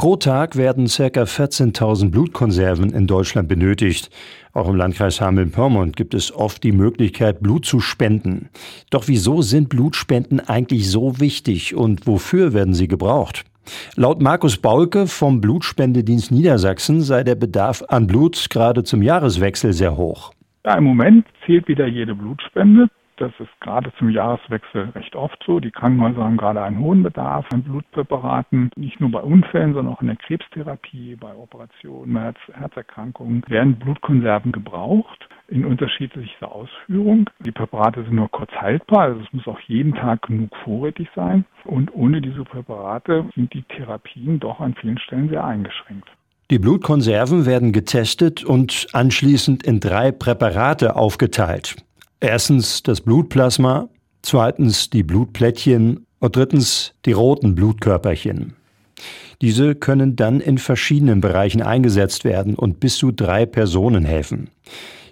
Pro Tag werden ca. 14.000 Blutkonserven in Deutschland benötigt. Auch im Landkreis Hameln-Pyrmont gibt es oft die Möglichkeit, Blut zu spenden. Doch wieso sind Blutspenden eigentlich so wichtig und wofür werden sie gebraucht? Laut Markus Baulke vom Blutspendedienst Niedersachsen sei der Bedarf an Blut gerade zum Jahreswechsel sehr hoch. Ja, im Moment zählt wieder jede Blutspende. Das ist gerade zum Jahreswechsel recht oft so. Die Krankenhäuser haben gerade einen hohen Bedarf an Blutpräparaten. Nicht nur bei Unfällen, sondern auch in der Krebstherapie, bei Operationen, Herz Herzerkrankungen werden Blutkonserven gebraucht in unterschiedlicher Ausführung. Die Präparate sind nur kurz haltbar, also es muss auch jeden Tag genug vorrätig sein. Und ohne diese Präparate sind die Therapien doch an vielen Stellen sehr eingeschränkt. Die Blutkonserven werden getestet und anschließend in drei Präparate aufgeteilt. Erstens das Blutplasma, zweitens die Blutplättchen und drittens die roten Blutkörperchen. Diese können dann in verschiedenen Bereichen eingesetzt werden und bis zu drei Personen helfen.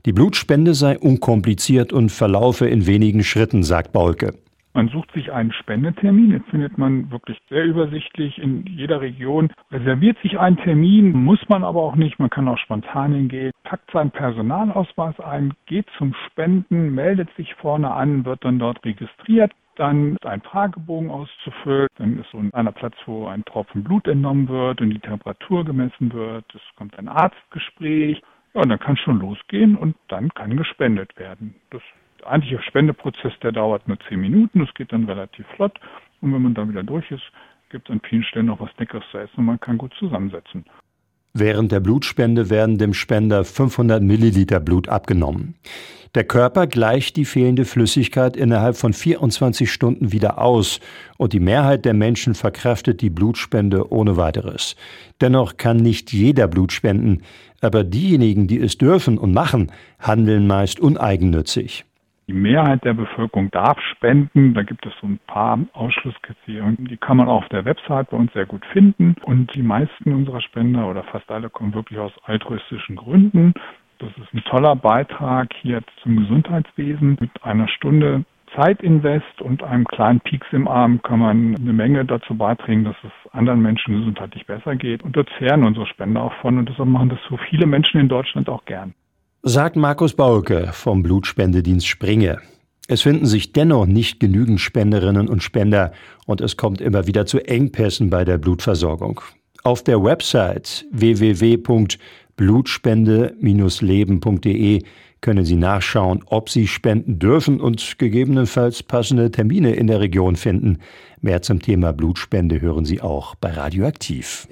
Die Blutspende sei unkompliziert und verlaufe in wenigen Schritten, sagt Baulke. Man sucht sich einen Spendetermin, den findet man wirklich sehr übersichtlich in jeder Region, reserviert sich einen Termin, muss man aber auch nicht, man kann auch spontan hingehen, packt seinen Personalausweis ein, geht zum Spenden, meldet sich vorne an, wird dann dort registriert, dann ist ein Fragebogen auszufüllen, dann ist so einer Platz, wo ein Tropfen Blut entnommen wird und die Temperatur gemessen wird, es kommt ein Arztgespräch, ja, und dann kann es schon losgehen und dann kann gespendet werden. Das eigentliche Spendeprozess, der dauert nur zehn Minuten, das geht dann relativ flott. Und wenn man dann wieder durch ist, gibt es an vielen Stellen noch was Leckeres zu essen und man kann gut zusammensetzen. Während der Blutspende werden dem Spender 500 Milliliter Blut abgenommen. Der Körper gleicht die fehlende Flüssigkeit innerhalb von 24 Stunden wieder aus und die Mehrheit der Menschen verkraftet die Blutspende ohne weiteres. Dennoch kann nicht jeder Blut spenden, aber diejenigen, die es dürfen und machen, handeln meist uneigennützig. Die Mehrheit der Bevölkerung darf spenden. Da gibt es so ein paar Ausschlusskriterien. Die kann man auch auf der Website bei uns sehr gut finden. Und die meisten unserer Spender oder fast alle kommen wirklich aus altruistischen Gründen. Das ist ein toller Beitrag hier zum Gesundheitswesen. Mit einer Stunde Zeitinvest und einem kleinen Pieks im Arm kann man eine Menge dazu beitragen, dass es anderen Menschen gesundheitlich besser geht. Und dort zehren unsere Spender auch von. Und deshalb machen das so viele Menschen in Deutschland auch gern sagt Markus Baulke vom Blutspendedienst Springe. Es finden sich dennoch nicht genügend Spenderinnen und Spender und es kommt immer wieder zu Engpässen bei der Blutversorgung. Auf der Website www.blutspende-leben.de können Sie nachschauen, ob Sie spenden dürfen und gegebenenfalls passende Termine in der Region finden. Mehr zum Thema Blutspende hören Sie auch bei Radioaktiv.